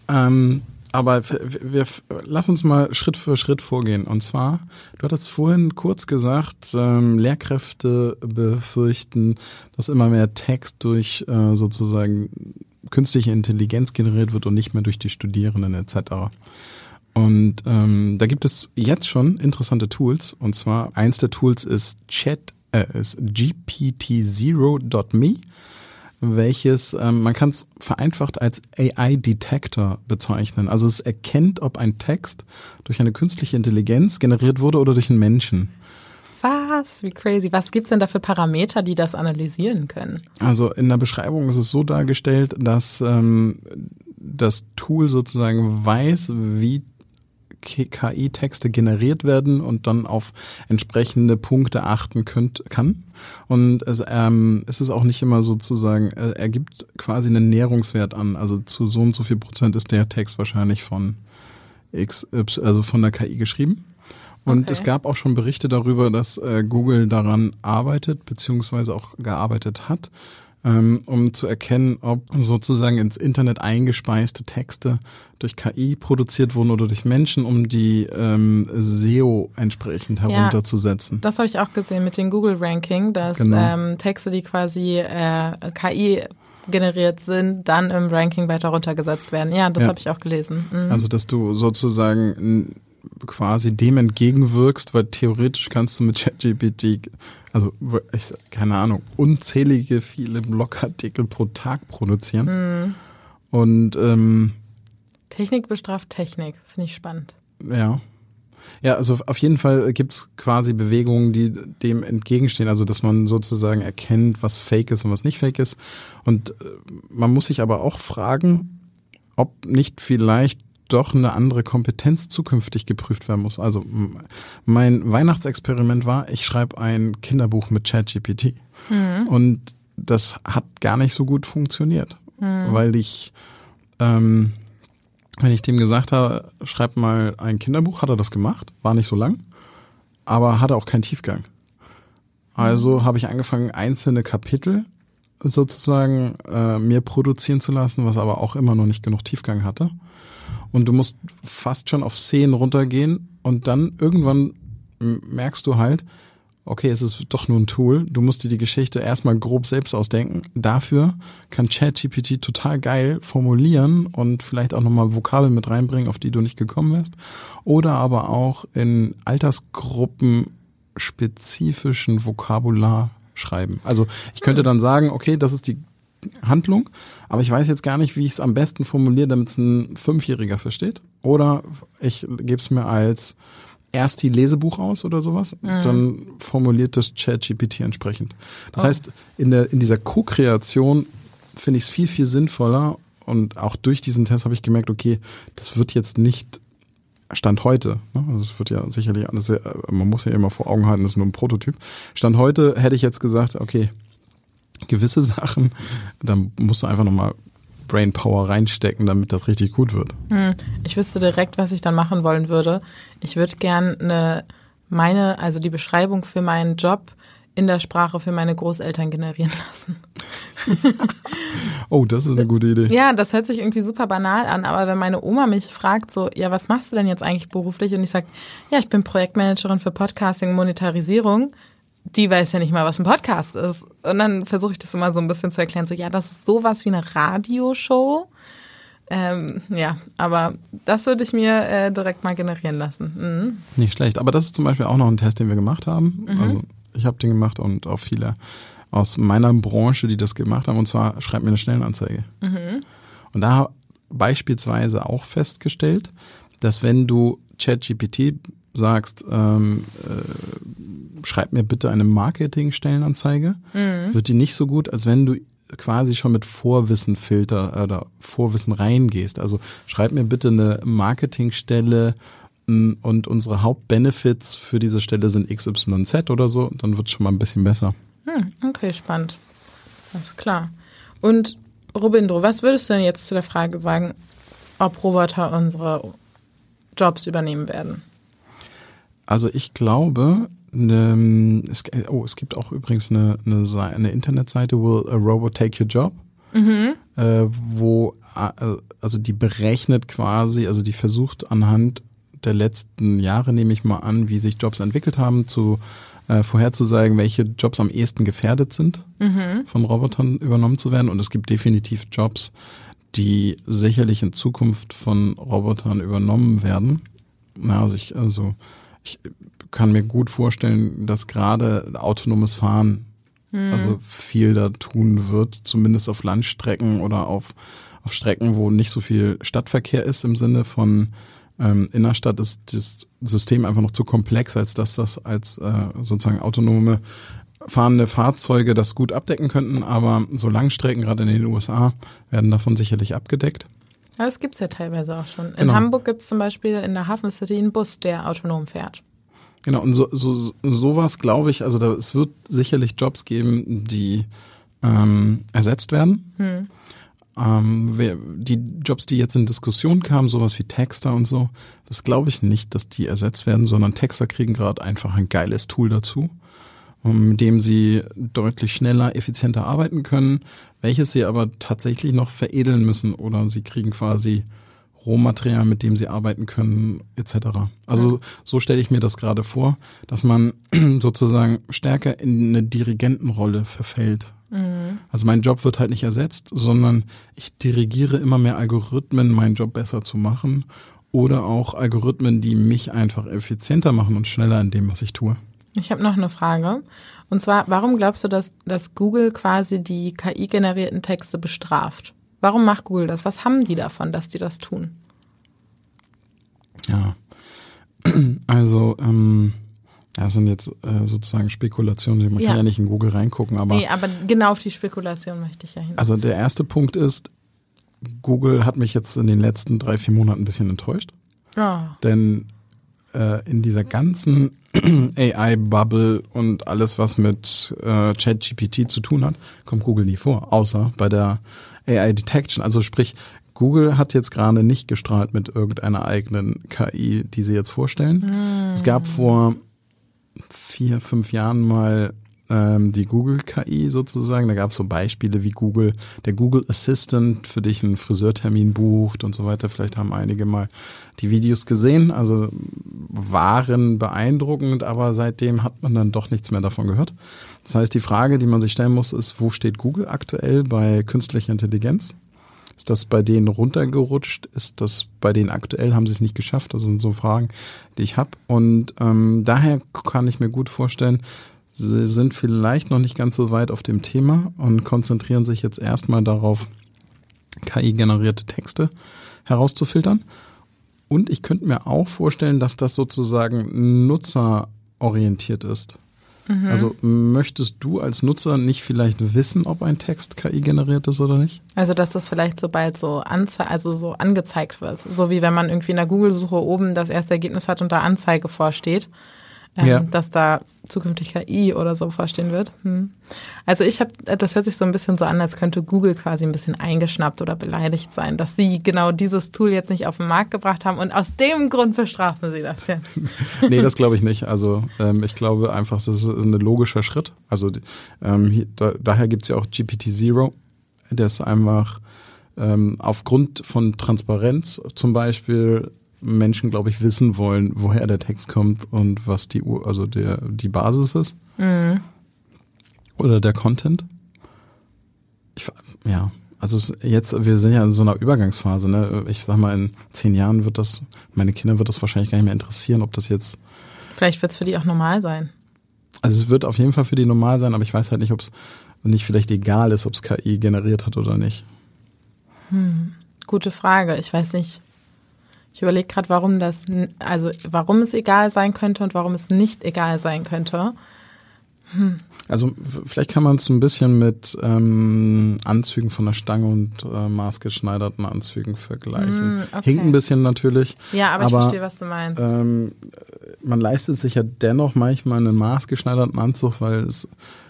Ähm, aber wir, wir, lass uns mal Schritt für Schritt vorgehen. Und zwar, du hattest vorhin kurz gesagt, ähm, Lehrkräfte befürchten, dass immer mehr Text durch äh, sozusagen künstliche Intelligenz generiert wird und nicht mehr durch die Studierenden etc. Und ähm, da gibt es jetzt schon interessante Tools. Und zwar eins der Tools ist Chat, äh, ist GPT-Zero.me, welches ähm, man kann es vereinfacht als AI-Detector bezeichnen. Also es erkennt, ob ein Text durch eine künstliche Intelligenz generiert wurde oder durch einen Menschen. Was? Wie crazy. Was gibt's denn da für Parameter, die das analysieren können? Also in der Beschreibung ist es so dargestellt, dass ähm, das Tool sozusagen weiß, wie KI-Texte generiert werden und dann auf entsprechende Punkte achten könnt, kann. Und es, ähm, es ist auch nicht immer sozusagen, äh, er gibt quasi einen Nährungswert an. Also zu so und so viel Prozent ist der Text wahrscheinlich von X, also von der KI geschrieben. Und okay. es gab auch schon Berichte darüber, dass äh, Google daran arbeitet, beziehungsweise auch gearbeitet hat, ähm, um zu erkennen, ob sozusagen ins Internet eingespeiste Texte durch KI produziert wurden oder durch Menschen, um die ähm, SEO entsprechend herunterzusetzen. Ja, das habe ich auch gesehen mit dem Google Ranking, dass genau. ähm, Texte, die quasi äh, KI generiert sind, dann im Ranking weiter runtergesetzt werden. Ja, das ja. habe ich auch gelesen. Mhm. Also, dass du sozusagen quasi dem entgegenwirkst, weil theoretisch kannst du mit ChatGPT, also ich, keine Ahnung, unzählige viele Blogartikel pro Tag produzieren. Mhm. Und ähm, Technik bestraft Technik, finde ich spannend. Ja. Ja, also auf jeden Fall gibt's quasi Bewegungen, die dem entgegenstehen, also dass man sozusagen erkennt, was fake ist und was nicht fake ist. Und äh, man muss sich aber auch fragen, ob nicht vielleicht doch eine andere Kompetenz zukünftig geprüft werden muss. Also mein Weihnachtsexperiment war, ich schreibe ein Kinderbuch mit ChatGPT. Mhm. Und das hat gar nicht so gut funktioniert, mhm. weil ich ähm, wenn ich dem gesagt habe, schreib mal ein Kinderbuch, hat er das gemacht, war nicht so lang, aber hatte auch keinen Tiefgang. Also habe ich angefangen, einzelne Kapitel sozusagen äh, mir produzieren zu lassen, was aber auch immer noch nicht genug Tiefgang hatte. Und du musst fast schon auf Szenen runtergehen und dann irgendwann merkst du halt, okay, es ist doch nur ein Tool. Du musst dir die Geschichte erstmal grob selbst ausdenken. Dafür kann ChatGPT total geil formulieren und vielleicht auch nochmal Vokabeln mit reinbringen, auf die du nicht gekommen wärst. Oder aber auch in Altersgruppen spezifischen Vokabular schreiben. Also ich könnte dann sagen, okay, das ist die Handlung, aber ich weiß jetzt gar nicht, wie ich es am besten formuliere, damit es ein Fünfjähriger versteht. Oder ich gebe es mir als erst die Lesebuch aus oder sowas, mhm. dann formuliert das ChatGPT entsprechend. Das oh. heißt, in der in dieser Co-Kreation finde ich es viel viel sinnvoller und auch durch diesen Test habe ich gemerkt, okay, das wird jetzt nicht Stand heute, ne? also es wird ja sicherlich alles, man muss ja immer vor Augen halten, das ist nur ein Prototyp. Stand heute hätte ich jetzt gesagt, okay, gewisse Sachen, dann musst du einfach nochmal Brainpower reinstecken, damit das richtig gut wird. Hm, ich wüsste direkt, was ich dann machen wollen würde. Ich würde gern eine, meine, also die Beschreibung für meinen Job in der Sprache für meine Großeltern generieren lassen. oh, das ist eine gute Idee. Ja, das hört sich irgendwie super banal an, aber wenn meine Oma mich fragt, so, ja, was machst du denn jetzt eigentlich beruflich? Und ich sage, ja, ich bin Projektmanagerin für Podcasting und Monetarisierung, die weiß ja nicht mal, was ein Podcast ist. Und dann versuche ich das immer so ein bisschen zu erklären, so, ja, das ist sowas wie eine Radioshow. Ähm, ja, aber das würde ich mir äh, direkt mal generieren lassen. Mhm. Nicht schlecht, aber das ist zum Beispiel auch noch ein Test, den wir gemacht haben. Mhm. Also ich habe den gemacht und auch viele aus meiner Branche, die das gemacht haben. Und zwar schreibt mir eine Stellenanzeige. Mhm. Und da beispielsweise auch festgestellt, dass wenn du ChatGPT sagst, ähm, äh, schreib mir bitte eine Marketing-Stellenanzeige, mhm. wird die nicht so gut, als wenn du quasi schon mit Vorwissenfilter oder Vorwissen reingehst. Also schreib mir bitte eine Marketingstelle und unsere Hauptbenefits für diese Stelle sind XYZ oder so, dann wird es schon mal ein bisschen besser. Hm, okay, spannend. Alles klar. Und Robindro, was würdest du denn jetzt zu der Frage sagen, ob Roboter unsere Jobs übernehmen werden? Also ich glaube, ne, es, oh, es gibt auch übrigens eine, eine, eine Internetseite, Will a Robot Take Your Job? Mhm. Äh, wo, also die berechnet quasi, also die versucht anhand der letzten Jahre, nehme ich mal an, wie sich Jobs entwickelt haben, zu äh, vorherzusagen, welche Jobs am ehesten gefährdet sind, mhm. von Robotern übernommen zu werden. Und es gibt definitiv Jobs, die sicherlich in Zukunft von Robotern übernommen werden. Ja, also ich, also ich kann mir gut vorstellen, dass gerade autonomes Fahren mhm. also viel da tun wird, zumindest auf Landstrecken oder auf, auf Strecken, wo nicht so viel Stadtverkehr ist im Sinne von ähm, Innerstadt ist das System einfach noch zu komplex, als dass das als äh, sozusagen autonome fahrende Fahrzeuge das gut abdecken könnten, aber so Langstrecken, gerade in den USA, werden davon sicherlich abgedeckt. Ja, das gibt's ja teilweise auch schon. In genau. Hamburg gibt's zum Beispiel in der Hafen City einen Bus, der autonom fährt. Genau, und so, so, sowas glaube ich, also da, es wird sicherlich Jobs geben, die ähm, ersetzt werden. Hm. Ähm, die Jobs, die jetzt in Diskussion kamen, sowas wie Texter und so, das glaube ich nicht, dass die ersetzt werden, sondern Texter kriegen gerade einfach ein geiles Tool dazu, mit dem sie deutlich schneller, effizienter arbeiten können, welches sie aber tatsächlich noch veredeln müssen oder sie kriegen quasi Rohmaterial, mit dem sie arbeiten können, etc. Also so stelle ich mir das gerade vor, dass man sozusagen stärker in eine Dirigentenrolle verfällt Mhm. Also mein Job wird halt nicht ersetzt, sondern ich dirigiere immer mehr Algorithmen, meinen Job besser zu machen oder auch Algorithmen, die mich einfach effizienter machen und schneller in dem, was ich tue. Ich habe noch eine Frage. Und zwar, warum glaubst du, dass, dass Google quasi die KI-generierten Texte bestraft? Warum macht Google das? Was haben die davon, dass die das tun? Ja, also ähm, das sind jetzt äh, sozusagen Spekulationen. Man ja. kann ja nicht in Google reingucken, aber. Nee, aber genau auf die Spekulation möchte ich ja hin. Also der erste Punkt ist, Google hat mich jetzt in den letzten drei, vier Monaten ein bisschen enttäuscht. Oh. Denn äh, in dieser ganzen AI-Bubble und alles, was mit äh, ChatGPT zu tun hat, kommt Google nie vor, außer bei der AI Detection, also sprich, Google hat jetzt gerade nicht gestrahlt mit irgendeiner eigenen KI, die sie jetzt vorstellen. Mm. Es gab vor vier, fünf Jahren mal ähm, die Google-KI sozusagen. Da gab es so Beispiele wie Google, der Google Assistant für dich einen Friseurtermin bucht und so weiter. Vielleicht haben einige mal die Videos gesehen. Also waren beeindruckend, aber seitdem hat man dann doch nichts mehr davon gehört. Das heißt, die Frage, die man sich stellen muss, ist, wo steht Google aktuell bei künstlicher Intelligenz? Ist das bei denen runtergerutscht? Ist das bei denen aktuell? Haben sie es nicht geschafft? Das sind so Fragen, die ich habe. Und ähm, daher kann ich mir gut vorstellen, Sie sind vielleicht noch nicht ganz so weit auf dem Thema und konzentrieren sich jetzt erstmal darauf, KI-generierte Texte herauszufiltern. Und ich könnte mir auch vorstellen, dass das sozusagen nutzerorientiert ist. Mhm. Also möchtest du als Nutzer nicht vielleicht wissen, ob ein Text KI generiert ist oder nicht? Also dass das vielleicht sobald so anze also so angezeigt wird, so wie wenn man irgendwie in der Google-Suche oben das erste Ergebnis hat und da Anzeige vorsteht ähm, ja. dass da zukünftig KI oder so vorstehen wird. Hm. Also ich habe, das hört sich so ein bisschen so an, als könnte Google quasi ein bisschen eingeschnappt oder beleidigt sein, dass sie genau dieses Tool jetzt nicht auf den Markt gebracht haben und aus dem Grund bestrafen sie das jetzt. nee, das glaube ich nicht. Also ähm, ich glaube einfach, das ist ein logischer Schritt. Also ähm, hier, da, daher gibt's ja auch GPT-Zero, der ist einfach ähm, aufgrund von Transparenz zum Beispiel Menschen, glaube ich, wissen wollen, woher der Text kommt und was die, also der, die Basis ist. Mhm. Oder der Content. Ich, ja, also jetzt, wir sind ja in so einer Übergangsphase, ne? Ich sag mal, in zehn Jahren wird das, meine Kinder wird das wahrscheinlich gar nicht mehr interessieren, ob das jetzt. Vielleicht wird es für die auch normal sein. Also es wird auf jeden Fall für die normal sein, aber ich weiß halt nicht, ob es nicht vielleicht egal ist, ob es KI generiert hat oder nicht. Hm, gute Frage. Ich weiß nicht. Ich überlege gerade, warum das, also warum es egal sein könnte und warum es nicht egal sein könnte. Hm. Also vielleicht kann man es ein bisschen mit ähm, Anzügen von der Stange und äh, maßgeschneiderten Anzügen vergleichen. Hm, okay. Hinkt ein bisschen natürlich. Ja, aber, aber ich verstehe, was du meinst. Ähm, man leistet sich ja dennoch manchmal einen maßgeschneiderten Anzug, weil es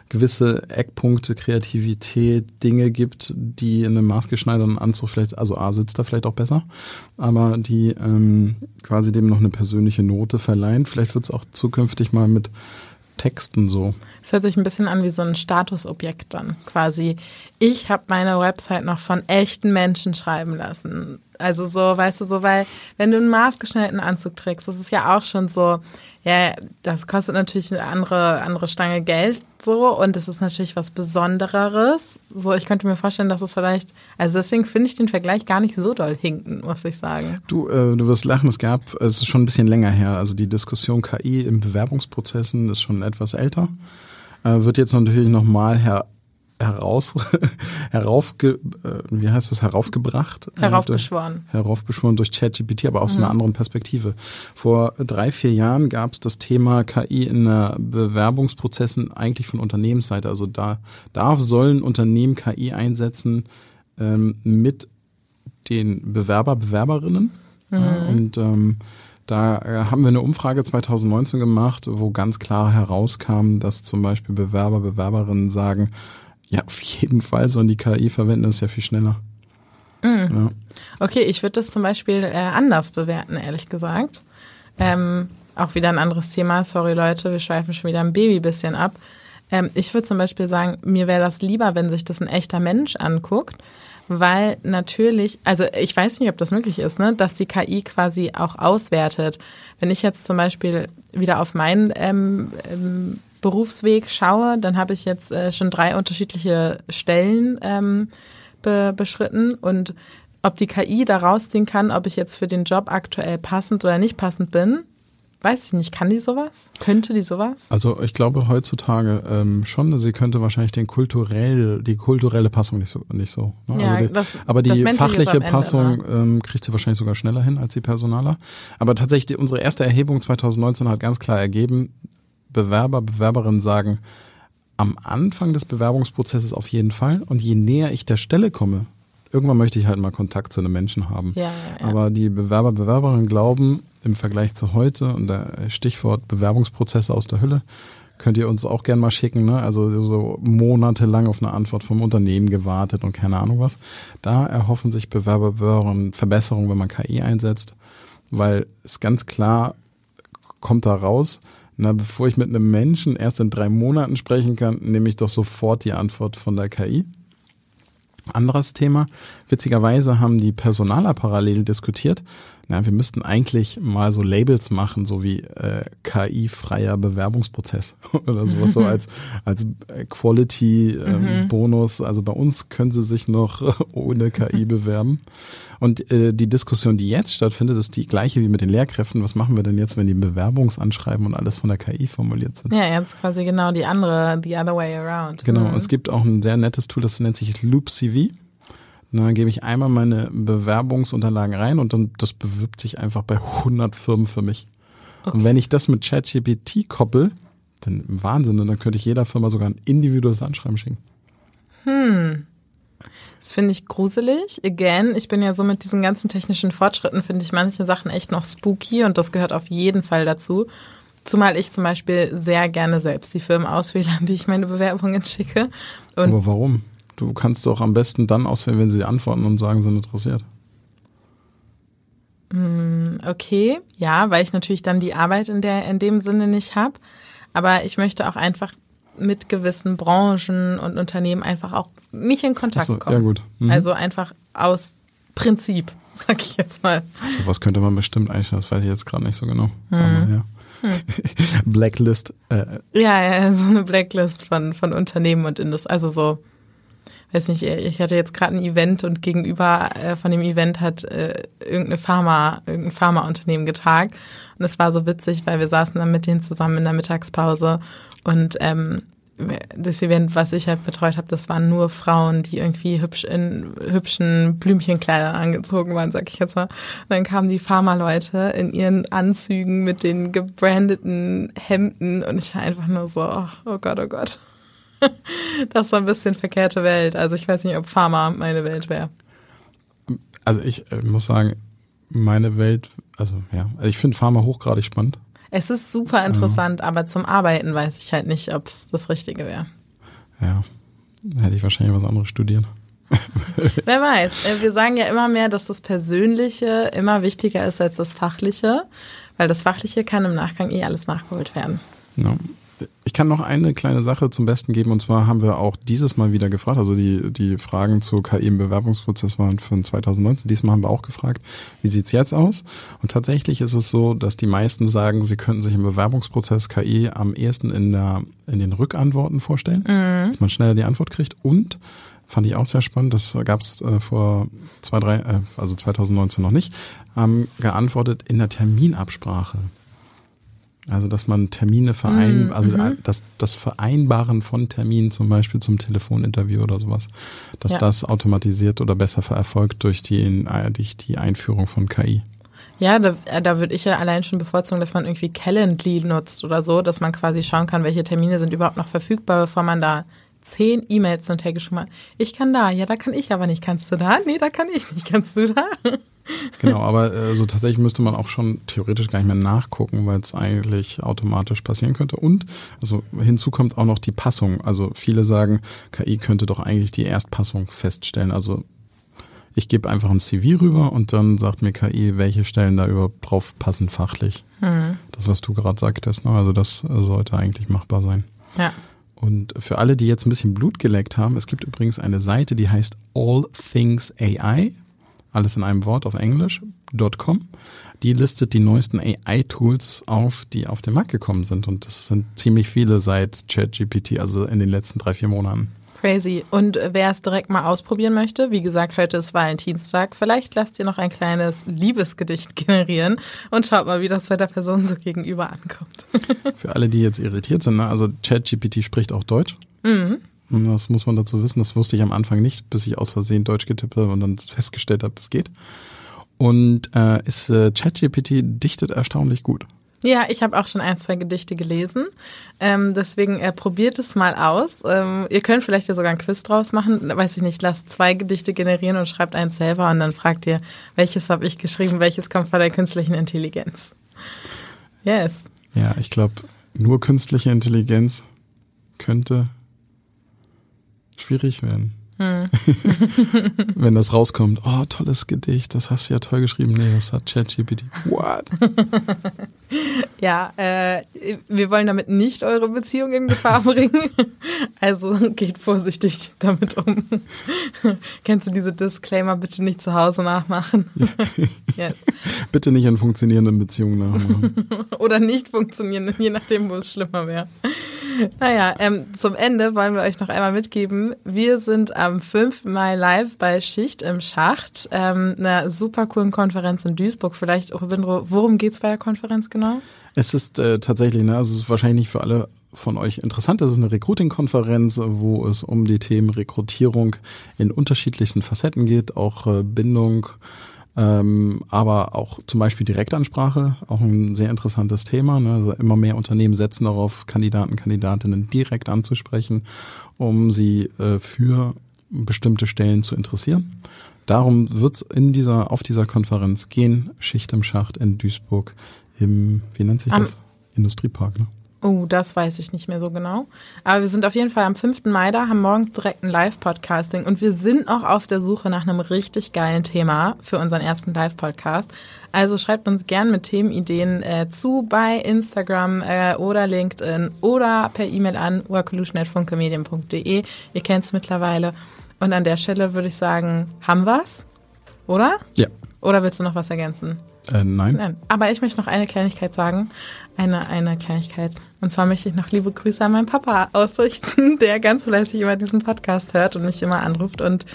gewisse Eckpunkte, Kreativität, Dinge gibt, die in einem maßgeschneiderten Anzug vielleicht, also A sitzt da vielleicht auch besser, aber die ähm, quasi dem noch eine persönliche Note verleihen. Vielleicht wird es auch zukünftig mal mit Texten so. Es hört sich ein bisschen an wie so ein Statusobjekt dann. Quasi, ich habe meine Website noch von echten Menschen schreiben lassen. Also so, weißt du, so, weil wenn du einen maßgeschnitterten Anzug trägst, das ist ja auch schon so, ja, das kostet natürlich eine andere, andere Stange Geld so und es ist natürlich was Besondereres. So, ich könnte mir vorstellen, dass es vielleicht, also deswegen finde ich den Vergleich gar nicht so doll hinken, muss ich sagen. Du, äh, du wirst lachen, es gab, es ist schon ein bisschen länger her, also die Diskussion KI im Bewerbungsprozessen ist schon etwas älter, äh, wird jetzt natürlich nochmal her heraus, heraufge, äh, wie heißt das, heraufgebracht? Äh, heraufbeschworen. Durch, heraufbeschworen durch ChatGPT, aber aus mhm. einer anderen Perspektive. Vor drei, vier Jahren gab es das Thema KI in der Bewerbungsprozessen eigentlich von Unternehmensseite. Also da darf, sollen Unternehmen KI einsetzen ähm, mit den Bewerber, Bewerberinnen. Mhm. Ja, und ähm, da äh, haben wir eine Umfrage 2019 gemacht, wo ganz klar herauskam, dass zum Beispiel Bewerber, Bewerberinnen sagen, ja, auf jeden Fall sollen die KI verwenden, das ist ja viel schneller. Mhm. Ja. Okay, ich würde das zum Beispiel äh, anders bewerten, ehrlich gesagt. Ähm, auch wieder ein anderes Thema. Sorry Leute, wir schweifen schon wieder ein Baby bisschen ab. Ähm, ich würde zum Beispiel sagen, mir wäre das lieber, wenn sich das ein echter Mensch anguckt, weil natürlich, also ich weiß nicht, ob das möglich ist, ne, dass die KI quasi auch auswertet. Wenn ich jetzt zum Beispiel wieder auf meinen ähm, ähm, Berufsweg schaue, dann habe ich jetzt äh, schon drei unterschiedliche Stellen ähm, be beschritten und ob die KI da rausziehen kann, ob ich jetzt für den Job aktuell passend oder nicht passend bin, weiß ich nicht. Kann die sowas? Könnte die sowas? Also ich glaube heutzutage ähm, schon. Sie könnte wahrscheinlich den kulturell, die kulturelle Passung nicht so. Nicht so ne? ja, also die, das, aber die fachliche Passung ähm, kriegt sie wahrscheinlich sogar schneller hin als die Personaler. Aber tatsächlich, die, unsere erste Erhebung 2019 hat ganz klar ergeben, Bewerber, Bewerberinnen sagen, am Anfang des Bewerbungsprozesses auf jeden Fall. Und je näher ich der Stelle komme, irgendwann möchte ich halt mal Kontakt zu einem Menschen haben. Ja, ja, ja. Aber die Bewerber, Bewerberinnen glauben im Vergleich zu heute, und der Stichwort Bewerbungsprozesse aus der Hölle, könnt ihr uns auch gerne mal schicken, ne? Also so monatelang auf eine Antwort vom Unternehmen gewartet und keine Ahnung was. Da erhoffen sich Bewerber Bewerberinnen Verbesserungen, wenn man KI einsetzt, weil es ganz klar kommt da raus, na, bevor ich mit einem Menschen erst in drei Monaten sprechen kann, nehme ich doch sofort die Antwort von der KI. Anderes Thema. Witzigerweise haben die Personaler parallel diskutiert. Na, wir müssten eigentlich mal so Labels machen, so wie äh, KI-freier Bewerbungsprozess oder sowas, so als, als Quality-Bonus. Ähm, mhm. Also bei uns können sie sich noch ohne KI bewerben. Und äh, die Diskussion, die jetzt stattfindet, ist die gleiche wie mit den Lehrkräften. Was machen wir denn jetzt, wenn die Bewerbungsanschreiben und alles von der KI formuliert sind? Ja, jetzt quasi genau die andere, the other way around. Genau. Mhm. Es gibt auch ein sehr nettes Tool, das nennt sich Loop CV. Und dann gebe ich einmal meine Bewerbungsunterlagen rein und dann das bewirbt sich einfach bei 100 Firmen für mich. Okay. Und wenn ich das mit ChatGPT koppel, dann Wahnsinn, dann könnte ich jeder Firma sogar ein individuelles Anschreiben schicken. Hm. Das finde ich gruselig. Again, ich bin ja so mit diesen ganzen technischen Fortschritten, finde ich manche Sachen echt noch spooky und das gehört auf jeden Fall dazu. Zumal ich zum Beispiel sehr gerne selbst die Firmen auswähle, an die ich meine Bewerbungen schicke. Und Aber warum? Du kannst doch am besten dann auswählen, wenn sie antworten und sagen, sind interessiert. Mm, okay, ja, weil ich natürlich dann die Arbeit in der in dem Sinne nicht habe. Aber ich möchte auch einfach mit gewissen Branchen und Unternehmen einfach auch nicht in Kontakt so, kommen. Ja, gut. Mhm. Also einfach aus Prinzip, sag ich jetzt mal. Also was könnte man bestimmt eigentlich, das weiß ich jetzt gerade nicht so genau. Mhm. Aber ja. Hm. Blacklist. Äh. Ja, ja, so eine Blacklist von, von Unternehmen und Industrie. Also so weiß nicht, ich hatte jetzt gerade ein Event und gegenüber äh, von dem Event hat äh, irgendeine Pharma, irgendein Pharmaunternehmen getagt. Und es war so witzig, weil wir saßen dann mit denen zusammen in der Mittagspause und ähm, das Event, was ich halt betreut habe, das waren nur Frauen, die irgendwie hübsch in hübschen Blümchenkleidern angezogen waren, sag ich jetzt mal. Und dann kamen die Pharma-Leute in ihren Anzügen mit den gebrandeten Hemden und ich war einfach nur so, oh, oh Gott, oh Gott. das ist so ein bisschen verkehrte Welt. Also ich weiß nicht, ob Pharma meine Welt wäre. Also ich äh, muss sagen, meine Welt, also ja, also ich finde Pharma hochgradig spannend. Es ist super interessant, ja. aber zum Arbeiten weiß ich halt nicht, ob es das Richtige wäre. Ja, hätte ich wahrscheinlich was anderes studiert. Wer weiß. Äh, wir sagen ja immer mehr, dass das Persönliche immer wichtiger ist als das Fachliche, weil das Fachliche kann im Nachgang eh alles nachgeholt werden. Ja. Ich kann noch eine kleine Sache zum Besten geben und zwar haben wir auch dieses Mal wieder gefragt, also die, die Fragen zu KI im Bewerbungsprozess waren von 2019. Diesmal haben wir auch gefragt, wie sieht's jetzt aus? Und tatsächlich ist es so, dass die meisten sagen, sie könnten sich im Bewerbungsprozess KI am ehesten in, der, in den Rückantworten vorstellen, mhm. dass man schneller die Antwort kriegt und fand ich auch sehr spannend. Das gab es äh, vor zwei, drei, äh, also 2019 noch nicht. Ähm, geantwortet in der Terminabsprache. Also dass man Termine verein, mm, also mhm. das, das Vereinbaren von Terminen zum Beispiel zum Telefoninterview oder sowas, dass ja. das automatisiert oder besser erfolgt durch die, durch die Einführung von KI. Ja, da, da würde ich ja allein schon bevorzugen, dass man irgendwie Calendly nutzt oder so, dass man quasi schauen kann, welche Termine sind überhaupt noch verfügbar, bevor man da zehn E-Mails und Tage schon mal. Ich kann da, ja, da kann ich aber nicht. Kannst du da? Nee, da kann ich nicht. Kannst du da? Genau, aber äh, so tatsächlich müsste man auch schon theoretisch gar nicht mehr nachgucken, weil es eigentlich automatisch passieren könnte. Und also hinzu kommt auch noch die Passung. Also viele sagen, KI könnte doch eigentlich die Erstpassung feststellen. Also ich gebe einfach ein CV rüber und dann sagt mir KI, welche Stellen da überhaupt drauf passen fachlich. Mhm. Das, was du gerade sagtest, ne? also das sollte eigentlich machbar sein. Ja. Und für alle, die jetzt ein bisschen Blut geleckt haben, es gibt übrigens eine Seite, die heißt All Things AI alles in einem Wort auf Englisch.com. Die listet die neuesten AI-Tools auf, die auf den Markt gekommen sind. Und das sind ziemlich viele seit ChatGPT, also in den letzten drei, vier Monaten. Crazy. Und wer es direkt mal ausprobieren möchte, wie gesagt, heute ist Valentinstag, vielleicht lasst ihr noch ein kleines Liebesgedicht generieren und schaut mal, wie das bei der Person so gegenüber ankommt. Für alle, die jetzt irritiert sind, ne? also ChatGPT spricht auch Deutsch. Mhm. Das muss man dazu wissen. Das wusste ich am Anfang nicht, bis ich aus Versehen Deutsch getippt habe und dann festgestellt habe, das geht. Und äh, ist äh, ChatGPT dichtet erstaunlich gut. Ja, ich habe auch schon ein, zwei Gedichte gelesen. Ähm, deswegen äh, probiert es mal aus. Ähm, ihr könnt vielleicht ja sogar ein Quiz draus machen. Weiß ich nicht, lasst zwei Gedichte generieren und schreibt eins selber und dann fragt ihr, welches habe ich geschrieben, welches kommt von der künstlichen Intelligenz. Yes. Ja, ich glaube, Nur künstliche Intelligenz könnte schwierig werden. Hm. Wenn das rauskommt, oh, tolles Gedicht, das hast du ja toll geschrieben. Nee, das hat ChatGPT. What? ja, äh, wir wollen damit nicht eure Beziehung in Gefahr bringen. Also geht vorsichtig damit um. Kennst du diese Disclaimer, bitte nicht zu Hause nachmachen? yes. Bitte nicht in funktionierenden Beziehungen nachmachen. Oder nicht funktionierenden, je nachdem, wo es schlimmer wäre. Naja, ähm, zum Ende wollen wir euch noch einmal mitgeben. Wir sind am 5. Mai live bei Schicht im Schacht, ähm, einer super coolen Konferenz in Duisburg. Vielleicht, Robindro, worum geht's bei der Konferenz genau? Es ist äh, tatsächlich, ne, also es ist wahrscheinlich nicht für alle von euch interessant. Das ist eine Recruiting-Konferenz, wo es um die Themen Rekrutierung in unterschiedlichsten Facetten geht, auch äh, Bindung, ähm, aber auch zum Beispiel Direktansprache, auch ein sehr interessantes Thema. Ne? Also immer mehr Unternehmen setzen darauf, Kandidaten, Kandidatinnen direkt anzusprechen, um sie äh, für bestimmte Stellen zu interessieren. Darum wird es in dieser, auf dieser Konferenz gehen, Schicht im Schacht in Duisburg im, wie nennt sich das? Am Industriepark, ne? Oh, das weiß ich nicht mehr so genau. Aber wir sind auf jeden Fall am 5. Mai da, haben morgens direkt ein Live-Podcasting und wir sind auch auf der Suche nach einem richtig geilen Thema für unseren ersten Live-Podcast. Also schreibt uns gern mit Themenideen äh, zu bei Instagram äh, oder LinkedIn oder per E-Mail an workolution.funkemedien.de. Ihr kennt es mittlerweile. Und an der Stelle würde ich sagen, haben wir's? Oder? Ja. Oder willst du noch was ergänzen? Äh, nein. nein. Aber ich möchte noch eine Kleinigkeit sagen. Eine, eine Kleinigkeit. Und zwar möchte ich noch liebe Grüße an meinen Papa ausrichten, der ganz fleißig immer diesen Podcast hört und mich immer anruft und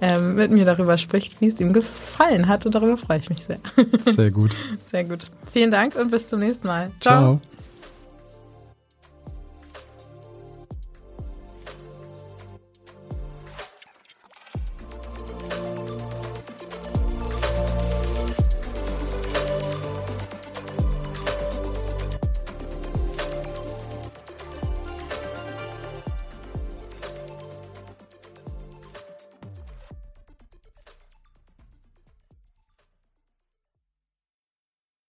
ähm, mit mir darüber spricht, wie es ihm gefallen hat. Und darüber freue ich mich sehr. Sehr gut. Sehr gut. Vielen Dank und bis zum nächsten Mal. Ciao. Ciao.